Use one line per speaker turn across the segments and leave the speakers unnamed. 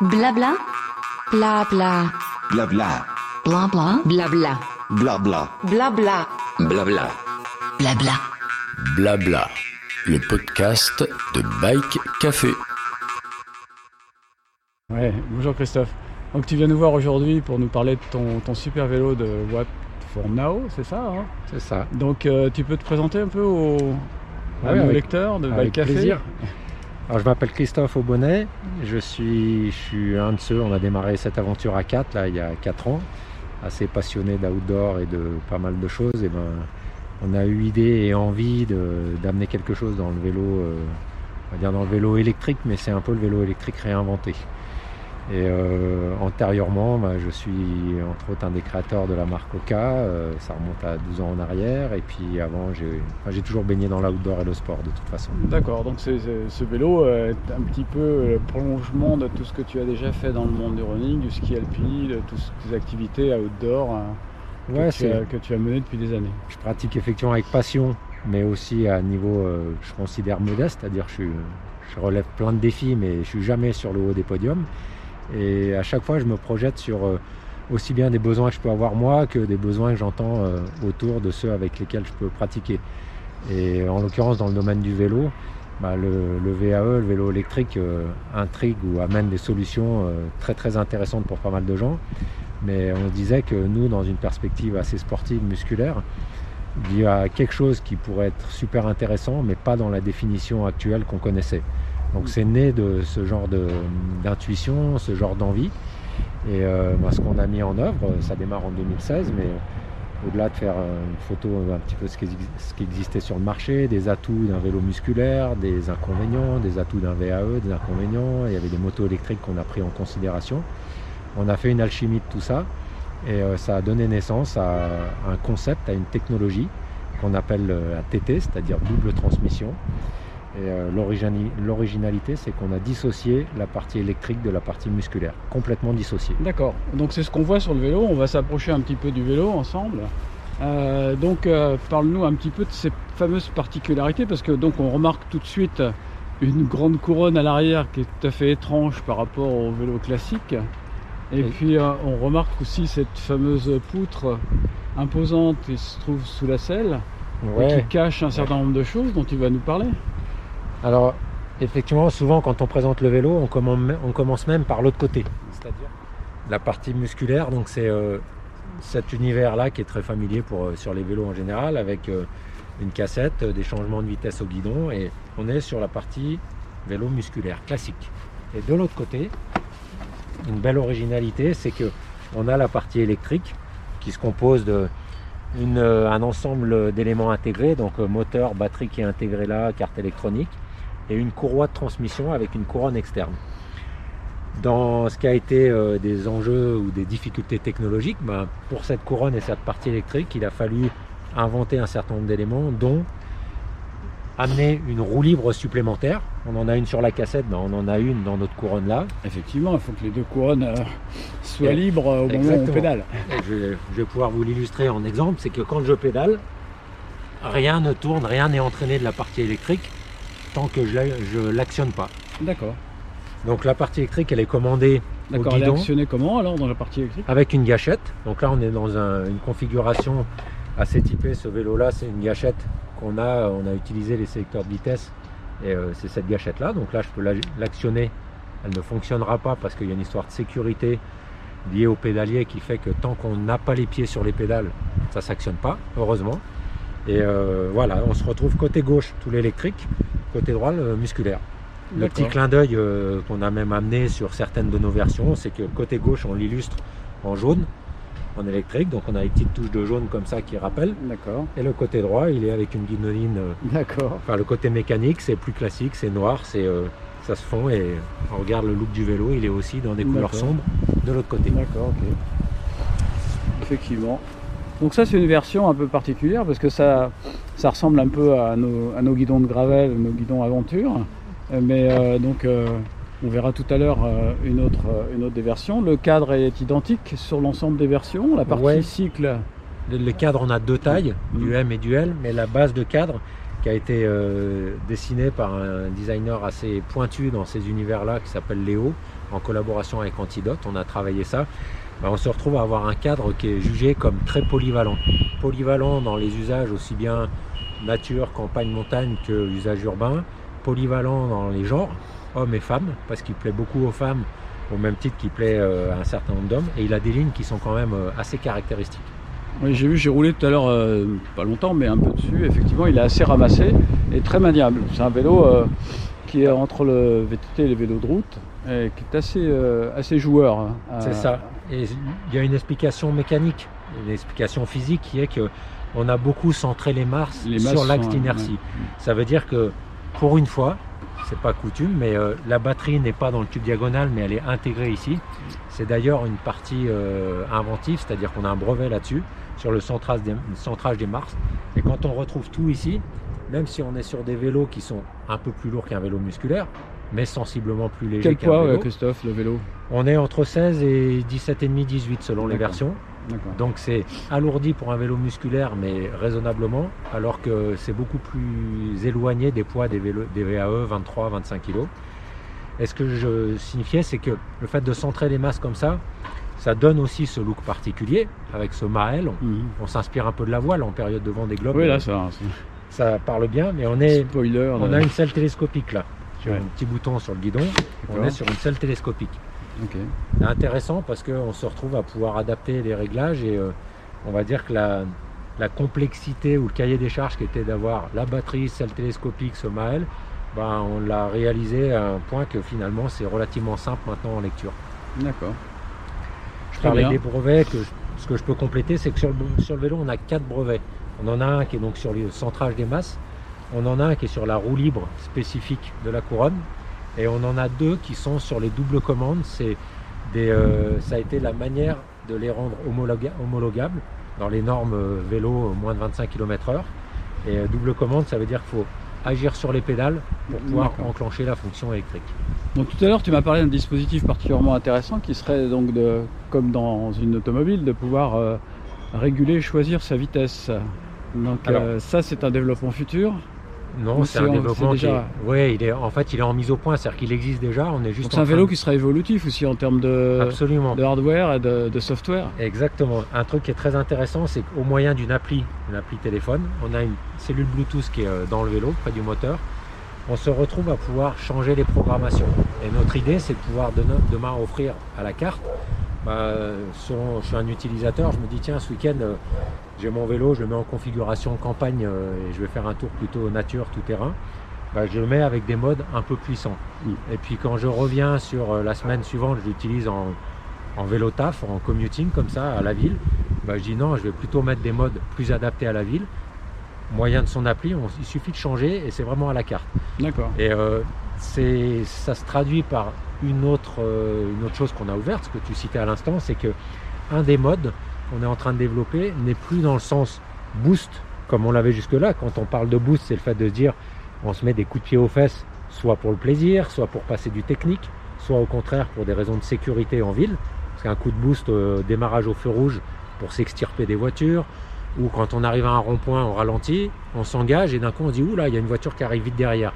Blabla. Blabla.
Blabla.
Blabla. Blabla.
Blabla.
Blabla.
Blabla.
Blabla.
Blabla. Le podcast de Bike Café.
Ouais, bonjour Christophe. Donc tu viens nous voir aujourd'hui pour nous parler de ton, ton super vélo de What for Now, c'est ça hein
C'est ça.
Donc euh, tu peux te présenter un peu aux,
Ah oui, avec-
lecteurs de
avec
Bike Café
plaisir. Je m'appelle Christophe Aubonnet, je suis, un de ceux, on a démarré cette aventure à 4 là, il y a 4 ans, assez passionné d'outdoor et de pas mal de choses. Et ben, on a eu idée et envie d'amener quelque chose dans le vélo, euh, on va dire dans le vélo électrique, mais c'est un peu le vélo électrique réinventé. Et euh, antérieurement, bah, je suis entre autres un des créateurs de la marque Oka, euh, ça remonte à 12 ans en arrière, et puis avant j'ai enfin, toujours baigné dans l'outdoor et le sport de toute façon.
D'accord, donc ce vélo euh, est un petit peu le prolongement de tout ce que tu as déjà fait dans le monde du running, du ski alpin, de toutes tes activités outdoor hein,
Ouais,
que, tu as, que tu as menées depuis des années.
Je pratique effectivement avec passion, mais aussi à un niveau, euh, je considère modeste, c'est-à-dire que je, je relève plein de défis, mais je suis jamais sur le haut des podiums. Et à chaque fois, je me projette sur euh, aussi bien des besoins que je peux avoir moi que des besoins que j'entends euh, autour de ceux avec lesquels je peux pratiquer. Et en l'occurrence, dans le domaine du vélo, bah, le, VAE, le vélo électrique, euh, intrigue ou amène des solutions très très intéressantes pour pas mal de gens. Mais on disait que nous, dans une perspective assez sportive, musculaire, il y a quelque chose qui pourrait être super intéressant, mais pas dans la définition actuelle qu'on connaissait. Donc c'est né de ce genre de- d'intuition, ce genre d'envie. Et euh, bah, ce qu'on a mis en œuvre, ça démarre en 2016, mais au-delà de faire euh, une photo un petit peu ce qui, ce qui existait sur le marché, des atouts d'un vélo musculaire, des inconvénients, des atouts d'un VAE, des inconvénients, il y avait des motos électriques qu'on a pris en considération. On a fait une alchimie de tout ça et euh, ça a donné naissance à un concept, à une technologie qu'on appelle euh, la TT, c'est-à-dire double transmission. Et euh, l'originalité, c'est qu'on a dissocié la partie électrique de la partie musculaire, complètement dissociée.
D'accord, donc c'est ce qu'on voit sur le vélo, on va s'approcher un petit peu du vélo ensemble. Euh, donc euh, parle-nous un petit peu de ces fameuses particularités, parce que donc on remarque tout de suite une grande couronne à l'arrière qui est tout à fait étrange par rapport au vélo classique. Et puis on remarque aussi cette fameuse poutre imposante qui se trouve sous la selle et qui cache un certain nombre de choses dont tu vas nous parler.
Alors, effectivement, souvent quand on présente le vélo, on commence, même par l'autre côté, c'est-à-dire la partie musculaire. Donc, c'est euh, cet univers-là qui est très familier euh, sur les vélos en général, avec euh, une cassette, des changements de vitesse au guidon, et on est sur la partie vélo musculaire classique. Et de l'autre côté, une belle originalité, c'est que on a la partie électrique qui se compose de une, euh, un ensemble d'éléments intégrés, donc moteur, batterie qui est intégrée là, carte électronique, et une courroie de transmission avec une couronne externe. Dans ce qui a été euh, des enjeux ou des difficultés technologiques, ben, pour cette couronne et cette partie électrique, il a fallu inventer un certain nombre d'éléments, dont amener une roue libre supplémentaire. On en a une sur la cassette, ben, on en a une dans notre couronne là.
Effectivement, il faut que les deux couronnes euh, soient
Et-
libres euh, au moment où on pédale.
Je vais pouvoir vous l'illustrer en exemple, c'est que quand je pédale, rien ne tourne, rien n'est entraîné de la partie électrique tant que je je l'actionne pas.
D'accord.
Donc la partie électrique, elle est commandée
D'accord, elle est actionnée comment alors dans la partie électrique?
Avec une gâchette. Donc là, on est dans un- une configuration assez typée. Ce vélo-là, c'est une gâchette qu'on a. On a utilisé les sélecteurs de vitesse et euh, c'est cette gâchette-là. Donc là, je peux la- l'actionner. Elle ne fonctionnera pas parce qu'il y a une histoire de sécurité liée au pédalier qui fait que tant qu'on n'a pas les pieds sur les pédales, ça s'actionne pas, heureusement. Et euh, voilà, on se retrouve côté gauche tout l'électrique, côté droit le musculaire. Le petit clin d'œil euh, qu'on a même amené sur certaines de nos versions, c'est que côté gauche, on l'illustre en jaune, en électrique. Donc on a les petites touches de jaune comme ça qui rappellent.
D'accord.
Et le côté droit, il est avec une guidoline. euh,
D'accord.
Enfin, le côté mécanique, c'est plus classique, c'est noir, c'est euh, ça se fond. Et on regarde le look du vélo, il est aussi dans des couleurs sombres de l'autre côté.
D'accord, ok. Effectivement. Donc ça c'est une version un peu particulière parce que ça, ça ressemble un peu à nos, à nos guidons de gravel, nos guidons aventure. Euh, Mais euh, donc euh, on verra tout à l'heure euh, une, autre, une autre des versions. Le cadre est identique sur l'ensemble des versions. La partie
Ouais.
cycle,
Le, le cadre, on a deux tailles,
Mhm.
du M et du L, mais la base de cadre qui a été dessinée par un designer assez pointu dans ces univers-là qui s'appelle Léo, en collaboration avec Antidote, on a travaillé ça. Ben, on se retrouve à avoir un cadre qui est jugé comme très polyvalent. Polyvalent dans les usages aussi bien nature, campagne, montagne que usage urbain. Polyvalent dans les genres, hommes et femmes, parce qu'il plaît beaucoup aux femmes au même titre qu'il plaît euh, à un certain nombre d'hommes. Et il a des lignes qui sont quand même euh, assez caractéristiques.
Oui, j'ai vu, j'ai roulé tout à l'heure, euh, pas longtemps, mais un peu dessus. Effectivement, il est assez ramassé et très maniable. C'est un vélo qui est entre le VTT et les vélos de route et qui est assez, euh, assez joueur. hein.
C'est
Euh,
ça. Et il y a une explication mécanique, une explication physique qui est que on a beaucoup centré les masses sur l'axe d'inertie.
ouais.
Ça veut dire que pour une fois, c'est pas coutume, mais euh, la batterie n'est pas dans le tube diagonal, mais elle est intégrée ici. C'est d'ailleurs une partie euh, inventive, c'est-à-dire qu'on a un brevet là-dessus sur le centrage des, centrage des Mars. Et quand on retrouve tout ici, même si on est sur des vélos qui sont un peu plus lourds qu'un vélo musculaire, mais sensiblement plus légers
Quel poids,
vélo,
euh, Christophe, le vélo
on est entre 16 et 17,5, 18 selon les versions. Donc c'est alourdi pour un vélo musculaire, mais raisonnablement, alors que c'est beaucoup plus éloigné des poids des, VAE 23, 25 kg. Et ce que je signifiais, c'est que le fait de centrer les masses comme ça, ça donne aussi ce look particulier avec ce mael. On,
Mhm.
on s'inspire un peu de la voile en période de vent des globes.
Oui, là, ça.
ça parle bien, mais on est,
Spoiler.
on a une selle télescopique là, sur
Ouais.
un petit bouton sur le guidon. On est sur une selle télescopique.
Ok.
C'est intéressant parce qu'on se retrouve à pouvoir adapter les réglages et euh, on va dire que la, la complexité ou le cahier des charges qui était d'avoir la batterie, celle télescopique, ce Mael, ben, on l'a réalisé à un point que finalement c'est relativement simple maintenant en lecture.
D'accord.
Je parlais des brevets, que je- ce que je peux compléter c'est que sur le, sur le vélo on a quatre brevets. On en a un qui est donc sur le centrage des masses, on en a un qui est sur la roue libre spécifique de la couronne et on en a deux qui sont sur les doubles commandes. C'est des, euh, ça a été la manière de les rendre homologa- homologables dans les normes euh, vélo euh, moins de 25 km/h. Et euh, double commande, ça veut dire qu'il faut agir sur les pédales pour pouvoir enclencher la fonction électrique.
Donc tout à l'heure, tu m'as parlé d'un dispositif particulièrement intéressant qui serait donc de, comme dans une automobile, de pouvoir euh, réguler, choisir sa vitesse. Donc
Alors-
euh, ça, c'est un développement futur.
Non, c'est un
en-
développement qui
déjà-
est, ouais, il est, en fait, il est en mise au point, c'est-à-dire qu'il existe déjà. On est juste
c'est un vélo qui sera évolutif aussi en termes
de, absolument.
de hardware et de, de software.
Exactement. Un truc qui est très intéressant, c'est qu'au moyen d'une appli, une appli téléphone, on a une cellule Bluetooth qui est euh, dans le vélo, près du moteur. On se retrouve à pouvoir changer les programmations. Et notre idée, c'est de pouvoir de- demain offrir à la carte. Bah, selon, je suis un utilisateur, je me dis tiens, ce week-end, euh, j'ai mon vélo, je le mets en configuration campagne euh, et je vais faire un tour plutôt nature, tout terrain. Bah, je le mets avec des modes un peu puissants.
Mm.
Et puis quand je reviens sur euh, la semaine suivante, je l'utilise en, en vélo taf, en commuting comme ça à la ville. Bah, je dis non, je vais plutôt mettre des modes plus adaptés à la ville. Moyen de son appli, on- il suffit de changer et c'est vraiment à la carte.
D'accord.
Et ça se traduit par une autre, euh, une autre chose qu'on a ouverte, ce que tu citais à l'instant, c'est que un des modes qu'on est en train de développer n'est plus dans le sens boost comme on l'avait jusque-là. Quand on parle de boost, c'est le fait de se dire on se met des coups de pied aux fesses, soit pour le plaisir, soit pour passer du technique, soit au contraire pour des raisons de sécurité en ville. Parce qu'un coup de boost, euh, démarrage au feu rouge pour s'extirper des voitures, ou quand on arrive à un rond-point, on ralentit, on s'engage et d'un coup on dit oula, il y a une voiture qui arrive vite derrière.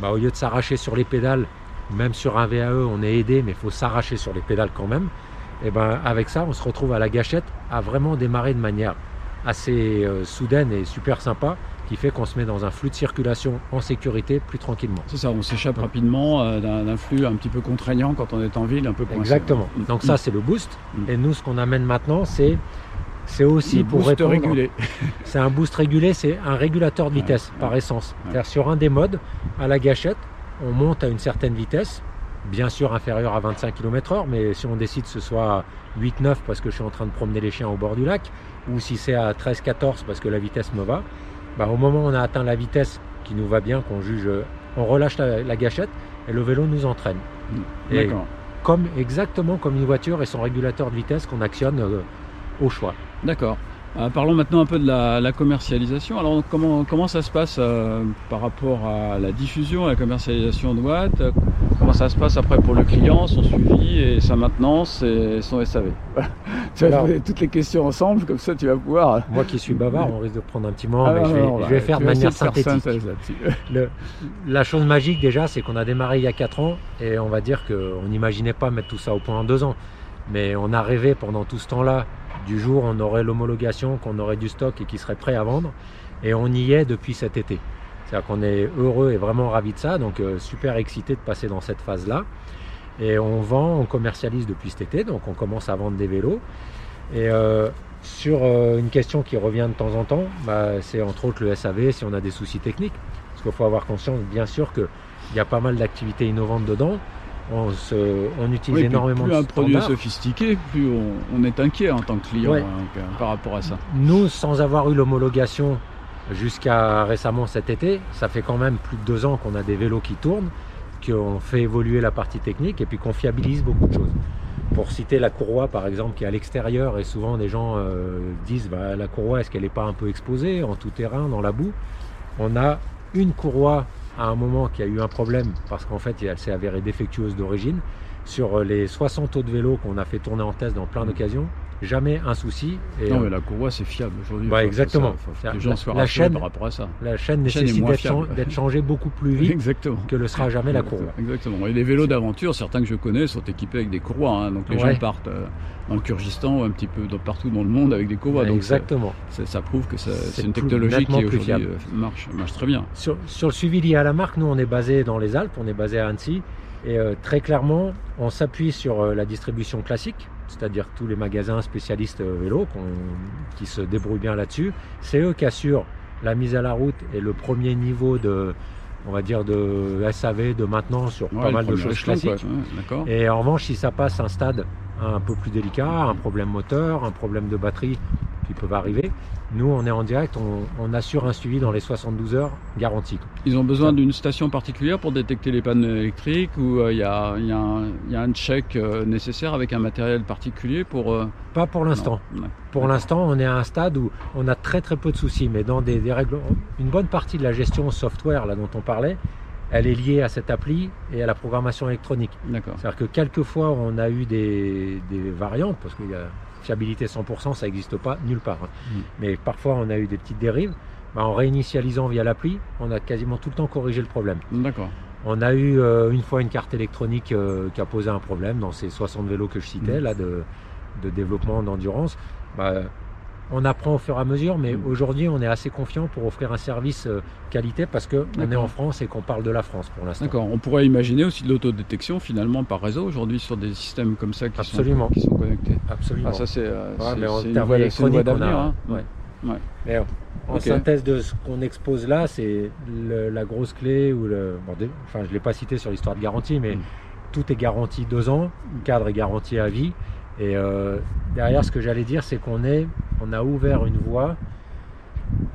Bah, au lieu de s'arracher sur les pédales, même sur un VAE, on est aidé, mais il faut s'arracher sur les pédales quand même. Et ben avec ça, on se retrouve à la gâchette à vraiment démarrer de manière assez euh, soudaine et super sympa, qui fait qu'on se met dans un flux de circulation en sécurité plus tranquillement.
C'est ça, on s'échappe rapidement euh, d'un flux un petit peu contraignant quand on est en ville, un peu coincé.
Exactement.
Mm.
Donc ça, c'est le boost.
Mm.
Et nous, ce qu'on amène maintenant, c'est c'est aussi
Le
pour
boost
répondre.
régulé.
C'est un boost régulé, c'est un régulateur de
Ouais,
vitesse par
ouais,
essence.
ouais.
C'est-à-dire sur un des modes, à la gâchette, on monte à une certaine vitesse, bien sûr inférieure à 25 km/h, mais si on décide que ce soit 8-9 parce que je suis en train de promener les chiens au bord du lac, ou si c'est à 13-14 parce que la vitesse me va, bah, au moment où on a atteint la vitesse qui nous va bien, qu'on juge, on relâche la, la gâchette et le vélo nous entraîne. Et
D'accord.
comme, exactement comme une voiture et son régulateur de vitesse qu'on actionne euh, au choix.
D'accord. Euh, parlons maintenant un peu de la, la commercialisation. Alors comment, comment ça se passe euh, par rapport à la diffusion, à la commercialisation de Watt Euh, comment ça se passe après pour le client, son suivi et sa maintenance et son SAV. Voilà. Tu vas poser toutes les questions ensemble, comme ça tu vas pouvoir.
Moi qui suis bavard, on risque de prendre un petit moment,
Ah,
mais je vais,
non,
je
bah,
vais faire de manière
faire
synthétique. Le- la chose magique déjà, c'est qu'on a démarré il y a 4 ans et on va dire qu'on n'imaginait pas mettre tout ça au point en 2 ans. Mais on a rêvé pendant tout ce temps-là du jour on aurait l'homologation, qu'on aurait du stock et qui serait prêt à vendre. Et on y est depuis cet été. C'est-à-dire qu'on est heureux et vraiment ravis de ça, donc euh, super excité de passer dans cette phase-là. Et on vend, on commercialise depuis cet été, donc on commence à vendre des vélos. Et euh, sur euh, une question qui revient de temps en temps, bah, c'est entre autres le SAV si on a des soucis techniques. Parce qu'il faut avoir conscience, bien sûr, qu'il y a pas mal d'activités innovantes dedans. On, se, on utilise
Oui,
énormément
plus
de
un produit est sophistiqué, plus on, on est inquiet en tant que client
Ouais.
hein, par rapport à ça.
Nous, sans avoir eu l'homologation jusqu'à récemment cet été, ça fait quand même plus de deux ans qu'on a des vélos qui tournent, qu'on fait évoluer la partie technique et puis qu'on fiabilise beaucoup de choses. Pour citer la courroie par exemple qui est à l'extérieur et souvent des gens euh, disent bah, la courroie est-ce qu'elle n'est pas un peu exposée en tout terrain dans la boue? On a une courroie à un moment qui a eu un problème parce qu'en fait elle s'est avérée défectueuse d'origine. Sur les 60 autres vélos qu'on a fait tourner en test dans plein d'occasions, jamais un souci. Et,
non
euh,
mais la courroie c'est fiable aujourd'hui. Faut
exactement.
faut que les gens soient
la chaîne-
par rapport à ça.
La chaîne nécessite d'être changée beaucoup plus vite
Exactement.
que le sera jamais la courroie.
Exactement. Et les vélos d'aventure, certains que je connais sont équipés avec des courroies. hein. Donc les
Ouais.
gens partent euh, dans le Kyrgyzstan ou un petit peu dans- partout dans le monde avec des courroies. Donc c'est-
Exactement.
ça prouve que
C'est
une technologie qui aujourd'hui euh, marche, marche très bien.
Sur, sur le suivi lié à la marque, nous on est basé dans les Alpes, on est basé à Annecy. Et euh, très clairement, on s'appuie sur la distribution classique, c'est-à-dire tous les magasins spécialistes euh, vélo qui se débrouillent bien là-dessus. C'est eux qui assurent la mise à la route et le premier niveau de, on va dire, de SAV, de maintenance sur
Ouais,
pas mal de choses
quoi.
classiques.
Ouais.
Et en revanche, si ça passe un stade un peu plus délicat, un problème moteur, un problème de batterie qui peuvent arriver, nous on est en direct, on, on assure un suivi dans les 72 heures garanti.
Ils ont besoin d'une station particulière pour détecter les pannes électriques ou euh, il y, a, il y a un- il y a un check euh, nécessaire avec un matériel particulier pour. euh,
Pas pour l'instant. Pour l'instant, on est à un stade où on a très très peu de soucis, mais dans des, des règles, une bonne partie de la gestion software là dont on parlait, elle est liée à cette appli et à la programmation électronique.
D'accord.
C'est-à-dire que quelquefois on a eu des, des variantes, parce qu'il y a fiabilité 100%, ça n'existe pas nulle part. hein.
Mm.
Mais parfois on a eu des petites dérives. Bah, en réinitialisant via l'appli, on a quasiment tout le temps corrigé le problème.
D'accord.
On a eu euh, une fois une carte électronique euh, qui a posé un problème dans ces 60 vélos que je citais,
Mm.
là, de, de développement d'endurance. Bah, on apprend au fur et à mesure, mais
Mm.
aujourd'hui, on est assez confiant pour offrir un service euh, qualité parce qu'on est en France et qu'on parle de la France pour l'instant.
D'accord. On pourrait imaginer aussi de l'autodétection finalement par réseau aujourd'hui sur des systèmes comme ça qui,
Absolument.
Sont, qui sont connectés.
Absolument.
Ah, ça c'est euh,
Ouais,
une voie, d'avenir. hein.
ouais.
Ouais.
Mais en synthèse de ce qu'on expose là, c'est la grosse clé ou le. bon, enfin, je l'ai pas cité sur l'histoire de garantie, mais
Mm.
tout est garanti deux ans, le cadre est garanti à vie. Et euh, derrière, ce que j'allais dire, c'est qu'on a ouvert une voie.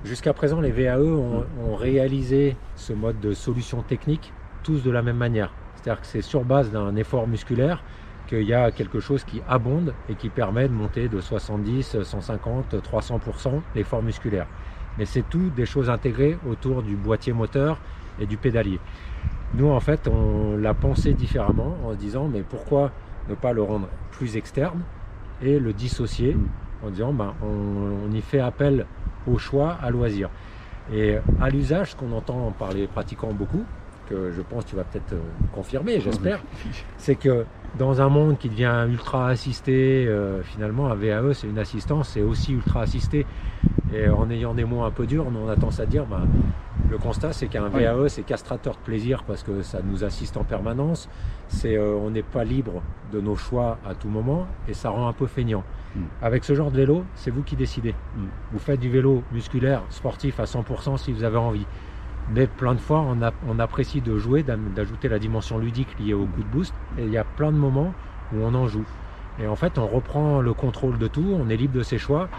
Jusqu'à présent, les VAE ont, ont réalisé ce mode de solution technique tous de la même manière. C'est-à-dire que c'est sur base d'un effort musculaire qu'il y a quelque chose qui abonde et qui permet de monter de 70, 150, 300% l'effort musculaire. Mais c'est tout des choses intégrées autour du boîtier moteur et du pédalier. Nous, en fait, on l'a pensé différemment en se disant, mais pourquoi ne pas le rendre plus externe et le dissocier en disant, ben, on, on y fait appel au choix, à loisir. Et à l'usage, ce qu'on entend par les pratiquants beaucoup, que je pense que tu vas peut-être euh, confirmer, j'espère, c'est que dans un monde qui devient ultra assisté, euh, finalement un VAE c'est une assistance, c'est aussi ultra assisté. Et en ayant des mots un peu durs, on a tendance à dire, ben, le constat c'est qu'un. VAE c'est castrateur de plaisir parce que ça nous assiste en permanence. C'est, euh, on n'est pas libre de nos choix à tout moment et ça rend un peu feignant.
Mm.
Avec ce genre de vélo, c'est vous qui décidez.
Mm.
Vous faites du vélo musculaire, sportif à 100% si vous avez envie. Mais plein de fois, on, a- on apprécie de jouer, d'ajouter la dimension ludique liée au coup de boost. Et il y a plein de moments où on en joue. Et en fait, on reprend le contrôle de tout, on est libre de ses choix.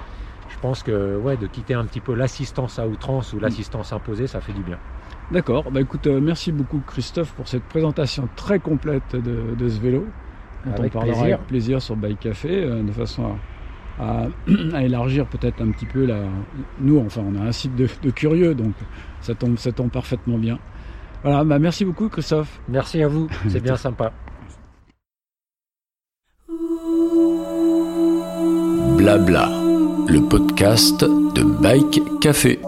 Je pense que ouais, de quitter un petit peu l'assistance à outrance ou l'assistance imposée, ça fait du bien.
D'accord. Bah écoute, euh, merci beaucoup Christophe pour cette présentation très complète de, de ce vélo. dont
Avec
on parlera
plaisir.
avec plaisir sur Bike Café, euh, de façon à, à, élargir peut-être un petit peu la. Nous, enfin, on a un site de, curieux, donc ça tombe, ça tombe parfaitement bien. Voilà, bah merci beaucoup, Christophe.
Merci à vous, c'est bien sympa.
Blabla, le podcast de Bike Café.